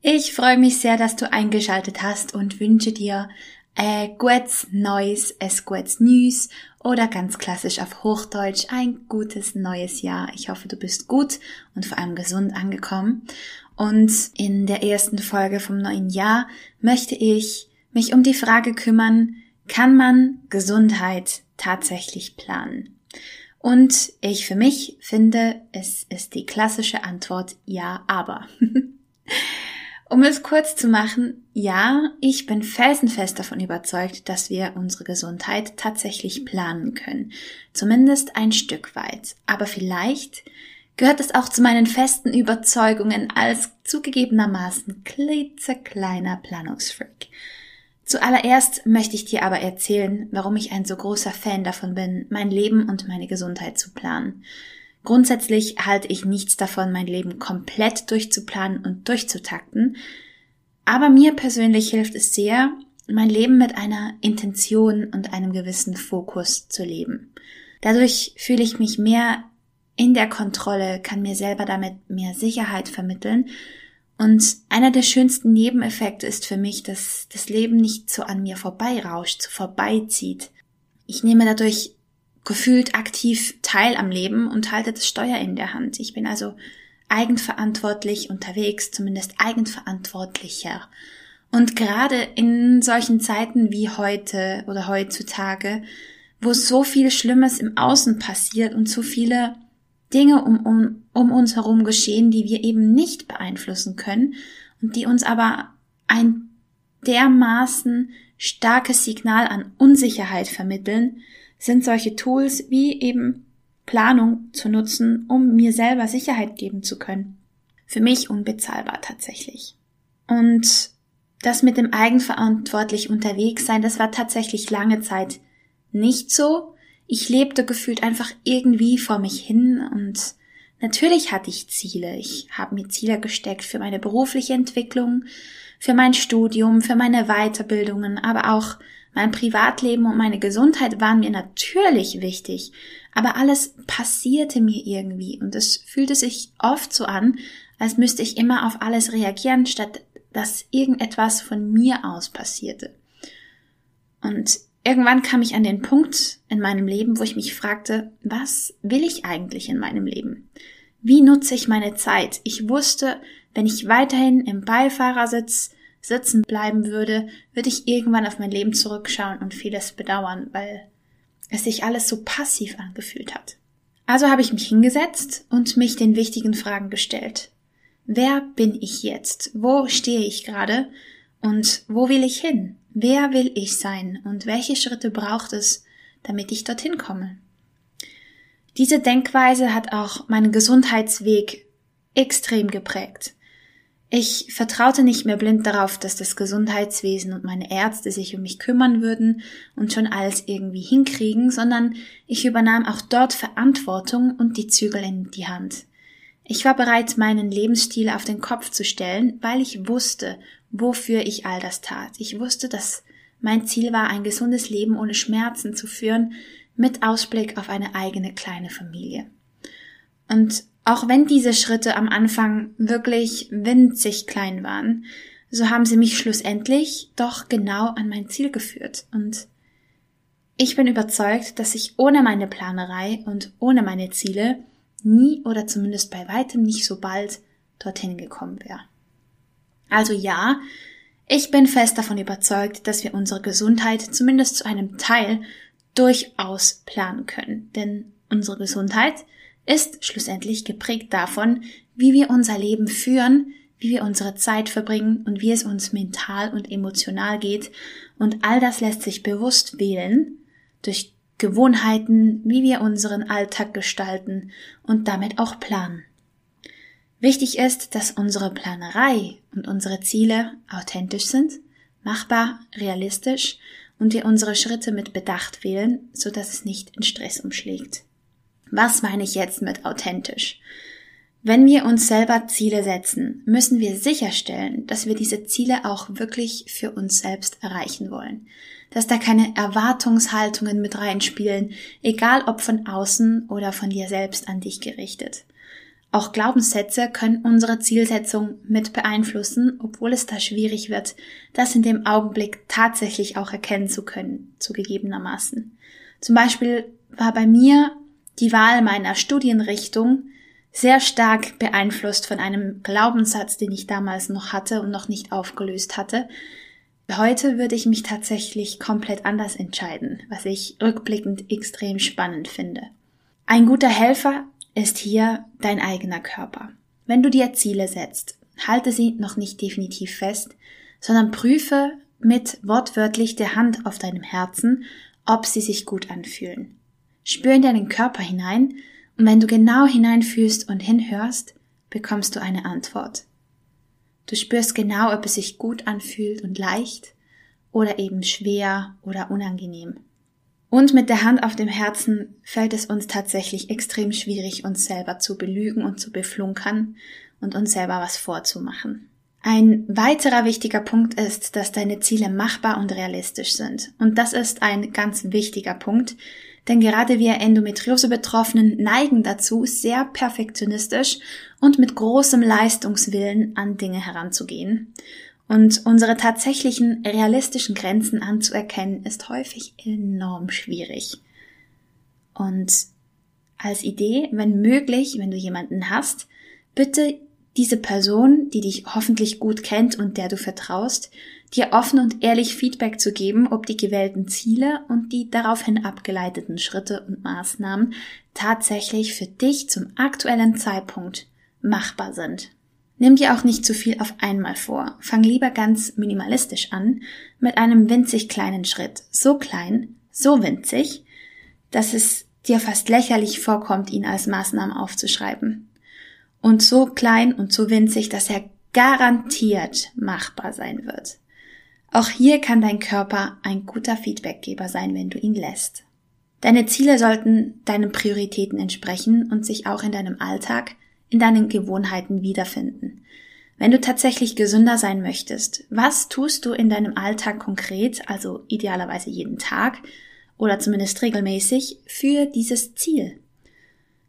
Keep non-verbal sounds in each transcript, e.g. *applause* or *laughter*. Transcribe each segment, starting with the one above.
Ich freue mich sehr, dass du eingeschaltet hast und wünsche dir ein gutes Neues, es gutes News oder ganz klassisch auf Hochdeutsch ein gutes neues Jahr. Ich hoffe, du bist gut und vor allem gesund angekommen. Und in der ersten Folge vom neuen Jahr möchte ich mich um die Frage kümmern, kann man Gesundheit tatsächlich planen? Und ich für mich finde, es ist die klassische Antwort ja, aber. *laughs* Um es kurz zu machen, ja, ich bin felsenfest davon überzeugt, dass wir unsere Gesundheit tatsächlich planen können. Zumindest ein Stück weit. Aber vielleicht gehört es auch zu meinen festen Überzeugungen als zugegebenermaßen klitzekleiner Planungsfreak. Zuallererst möchte ich dir aber erzählen, warum ich ein so großer Fan davon bin, mein Leben und meine Gesundheit zu planen. Grundsätzlich halte ich nichts davon, mein Leben komplett durchzuplanen und durchzutakten, aber mir persönlich hilft es sehr, mein Leben mit einer Intention und einem gewissen Fokus zu leben. Dadurch fühle ich mich mehr in der Kontrolle, kann mir selber damit mehr Sicherheit vermitteln und einer der schönsten Nebeneffekte ist für mich, dass das Leben nicht so an mir vorbeirauscht, so vorbeizieht. Ich nehme dadurch gefühlt aktiv teil am Leben und halte das Steuer in der Hand. Ich bin also eigenverantwortlich unterwegs, zumindest eigenverantwortlicher. Und gerade in solchen Zeiten wie heute oder heutzutage, wo so viel Schlimmes im Außen passiert und so viele Dinge um, um, um uns herum geschehen, die wir eben nicht beeinflussen können und die uns aber ein dermaßen starkes Signal an Unsicherheit vermitteln, sind solche Tools wie eben Planung zu nutzen, um mir selber Sicherheit geben zu können. Für mich unbezahlbar tatsächlich. Und das mit dem eigenverantwortlich unterwegs sein, das war tatsächlich lange Zeit nicht so. Ich lebte gefühlt einfach irgendwie vor mich hin und natürlich hatte ich Ziele. Ich habe mir Ziele gesteckt für meine berufliche Entwicklung, für mein Studium, für meine Weiterbildungen, aber auch mein Privatleben und meine Gesundheit waren mir natürlich wichtig, aber alles passierte mir irgendwie und es fühlte sich oft so an, als müsste ich immer auf alles reagieren, statt dass irgendetwas von mir aus passierte. Und irgendwann kam ich an den Punkt in meinem Leben, wo ich mich fragte, was will ich eigentlich in meinem Leben? Wie nutze ich meine Zeit? Ich wusste, wenn ich weiterhin im Beifahrersitz sitzen bleiben würde, würde ich irgendwann auf mein Leben zurückschauen und vieles bedauern, weil es sich alles so passiv angefühlt hat. Also habe ich mich hingesetzt und mich den wichtigen Fragen gestellt. Wer bin ich jetzt? Wo stehe ich gerade? Und wo will ich hin? Wer will ich sein? Und welche Schritte braucht es, damit ich dorthin komme? Diese Denkweise hat auch meinen Gesundheitsweg extrem geprägt. Ich vertraute nicht mehr blind darauf, dass das Gesundheitswesen und meine Ärzte sich um mich kümmern würden und schon alles irgendwie hinkriegen, sondern ich übernahm auch dort Verantwortung und die Zügel in die Hand. Ich war bereit, meinen Lebensstil auf den Kopf zu stellen, weil ich wusste, wofür ich all das tat. Ich wusste, dass mein Ziel war, ein gesundes Leben ohne Schmerzen zu führen, mit Ausblick auf eine eigene kleine Familie. Und auch wenn diese Schritte am Anfang wirklich winzig klein waren, so haben sie mich schlussendlich doch genau an mein Ziel geführt. Und ich bin überzeugt, dass ich ohne meine Planerei und ohne meine Ziele nie oder zumindest bei weitem nicht so bald dorthin gekommen wäre. Also ja, ich bin fest davon überzeugt, dass wir unsere Gesundheit zumindest zu einem Teil durchaus planen können. Denn unsere Gesundheit ist schlussendlich geprägt davon, wie wir unser Leben führen, wie wir unsere Zeit verbringen und wie es uns mental und emotional geht. Und all das lässt sich bewusst wählen durch Gewohnheiten, wie wir unseren Alltag gestalten und damit auch planen. Wichtig ist, dass unsere Planerei und unsere Ziele authentisch sind, machbar, realistisch und wir unsere Schritte mit Bedacht wählen, so dass es nicht in Stress umschlägt. Was meine ich jetzt mit authentisch? Wenn wir uns selber Ziele setzen, müssen wir sicherstellen, dass wir diese Ziele auch wirklich für uns selbst erreichen wollen. Dass da keine Erwartungshaltungen mit reinspielen, egal ob von außen oder von dir selbst an dich gerichtet. Auch Glaubenssätze können unsere Zielsetzung mit beeinflussen, obwohl es da schwierig wird, das in dem Augenblick tatsächlich auch erkennen zu können, zugegebenermaßen. Zum Beispiel war bei mir die Wahl meiner Studienrichtung sehr stark beeinflusst von einem Glaubenssatz, den ich damals noch hatte und noch nicht aufgelöst hatte. Heute würde ich mich tatsächlich komplett anders entscheiden, was ich rückblickend extrem spannend finde. Ein guter Helfer ist hier dein eigener Körper. Wenn du dir Ziele setzt, halte sie noch nicht definitiv fest, sondern prüfe mit wortwörtlich der Hand auf deinem Herzen, ob sie sich gut anfühlen. Spür in deinen Körper hinein und wenn du genau hineinfühlst und hinhörst, bekommst du eine Antwort. Du spürst genau, ob es sich gut anfühlt und leicht oder eben schwer oder unangenehm. Und mit der Hand auf dem Herzen fällt es uns tatsächlich extrem schwierig, uns selber zu belügen und zu beflunkern und uns selber was vorzumachen. Ein weiterer wichtiger Punkt ist, dass deine Ziele machbar und realistisch sind. Und das ist ein ganz wichtiger Punkt, denn gerade wir Endometriose-Betroffenen neigen dazu, sehr perfektionistisch und mit großem Leistungswillen an Dinge heranzugehen. Und unsere tatsächlichen realistischen Grenzen anzuerkennen, ist häufig enorm schwierig. Und als Idee, wenn möglich, wenn du jemanden hast, bitte diese Person, die dich hoffentlich gut kennt und der du vertraust, dir offen und ehrlich Feedback zu geben, ob die gewählten Ziele und die daraufhin abgeleiteten Schritte und Maßnahmen tatsächlich für dich zum aktuellen Zeitpunkt machbar sind. Nimm dir auch nicht zu viel auf einmal vor. Fang lieber ganz minimalistisch an, mit einem winzig kleinen Schritt. So klein, so winzig, dass es dir fast lächerlich vorkommt, ihn als Maßnahmen aufzuschreiben. Und so klein und so winzig, dass er garantiert machbar sein wird. Auch hier kann dein Körper ein guter Feedbackgeber sein, wenn du ihn lässt. Deine Ziele sollten deinen Prioritäten entsprechen und sich auch in deinem Alltag in deinen Gewohnheiten wiederfinden. Wenn du tatsächlich gesünder sein möchtest, was tust du in deinem Alltag konkret, also idealerweise jeden Tag oder zumindest regelmäßig, für dieses Ziel?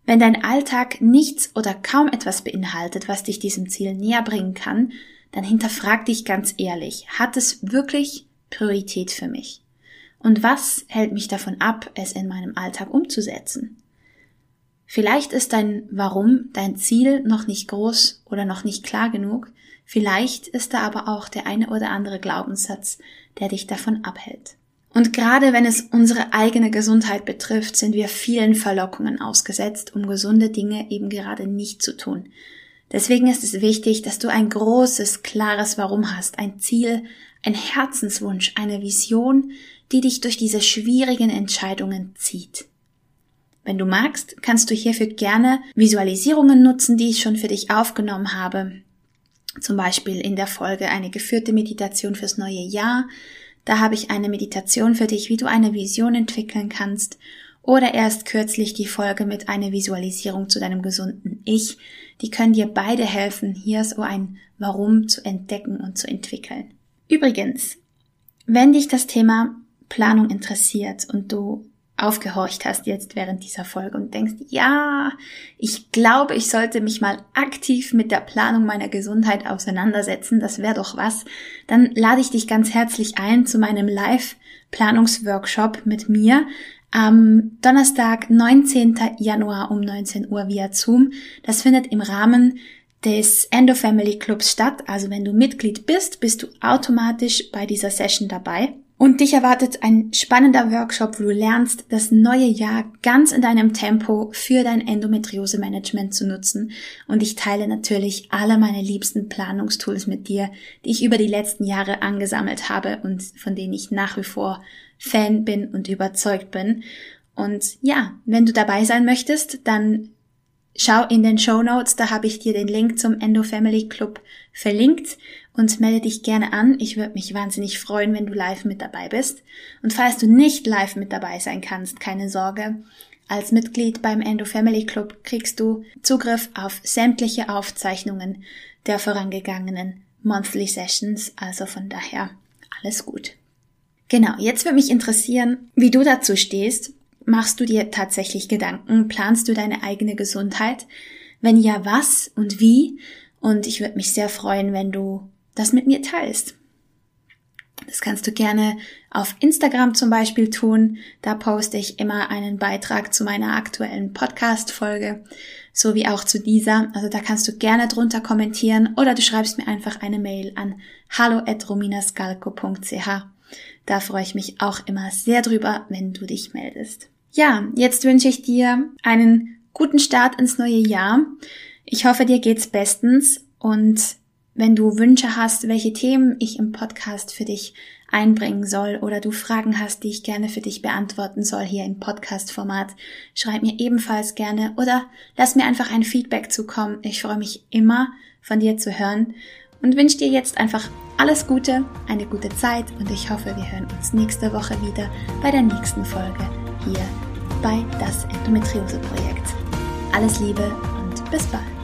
Wenn dein Alltag nichts oder kaum etwas beinhaltet, was dich diesem Ziel näher bringen kann, dann hinterfrag dich ganz ehrlich, hat es wirklich Priorität für mich? Und was hält mich davon ab, es in meinem Alltag umzusetzen? Vielleicht ist dein Warum, dein Ziel noch nicht groß oder noch nicht klar genug. Vielleicht ist da aber auch der eine oder andere Glaubenssatz, der dich davon abhält. Und gerade wenn es unsere eigene Gesundheit betrifft, sind wir vielen Verlockungen ausgesetzt, um gesunde Dinge eben gerade nicht zu tun. Deswegen ist es wichtig, dass du ein großes, klares Warum hast, ein Ziel, ein Herzenswunsch, eine Vision, die dich durch diese schwierigen Entscheidungen zieht. Wenn du magst, kannst du hierfür gerne Visualisierungen nutzen, die ich schon für dich aufgenommen habe. Zum Beispiel in der Folge eine geführte Meditation fürs neue Jahr. Da habe ich eine Meditation für dich, wie du eine Vision entwickeln kannst. Oder erst kürzlich die Folge mit einer Visualisierung zu deinem gesunden Ich. Die können dir beide helfen, hier so ein Warum zu entdecken und zu entwickeln. Übrigens, wenn dich das Thema Planung interessiert und du aufgehorcht hast jetzt während dieser Folge und denkst, ja, ich glaube, ich sollte mich mal aktiv mit der Planung meiner Gesundheit auseinandersetzen, das wäre doch was, dann lade ich dich ganz herzlich ein zu meinem Live-Planungsworkshop mit mir am Donnerstag, 19. Januar um 19 Uhr via Zoom. Das findet im Rahmen des Endo Family Clubs statt. Also wenn du Mitglied bist, bist du automatisch bei dieser Session dabei. Und dich erwartet ein spannender Workshop, wo du lernst, das neue Jahr ganz in deinem Tempo für dein Endometriose-Management zu nutzen. Und ich teile natürlich alle meine liebsten Planungstools mit dir, die ich über die letzten Jahre angesammelt habe und von denen ich nach wie vor Fan bin und überzeugt bin. Und ja, wenn du dabei sein möchtest, dann schau in den Show Notes, da habe ich dir den Link zum Endo Family Club verlinkt und melde dich gerne an. Ich würde mich wahnsinnig freuen, wenn du live mit dabei bist. Und falls du nicht live mit dabei sein kannst, keine Sorge. Als Mitglied beim Endo Family Club kriegst du Zugriff auf sämtliche Aufzeichnungen der vorangegangenen Monthly Sessions, also von daher alles gut. Genau, jetzt würde mich interessieren, wie du dazu stehst. Machst du dir tatsächlich Gedanken? Planst du deine eigene Gesundheit? Wenn ja, was und wie? Und ich würde mich sehr freuen, wenn du das mit mir teilst. Das kannst du gerne auf Instagram zum Beispiel tun. Da poste ich immer einen Beitrag zu meiner aktuellen Podcast-Folge, sowie auch zu dieser. Also da kannst du gerne drunter kommentieren oder du schreibst mir einfach eine Mail an hallo@rominascalco.ch. Da freue ich mich auch immer sehr drüber, wenn du dich meldest. Ja, jetzt wünsche ich dir einen guten Start ins neue Jahr. Ich hoffe, dir geht's bestens und wenn du Wünsche hast, welche Themen ich im Podcast für dich einbringen soll oder du Fragen hast, die ich gerne für dich beantworten soll hier im Podcast-Format, schreib mir ebenfalls gerne oder lass mir einfach ein Feedback zukommen. Ich freue mich immer von dir zu hören und wünsche dir jetzt einfach alles Gute, eine gute Zeit und ich hoffe, wir hören uns nächste Woche wieder bei der nächsten Folge hier bei das Endometriose Projekt. Alles Liebe und bis bald.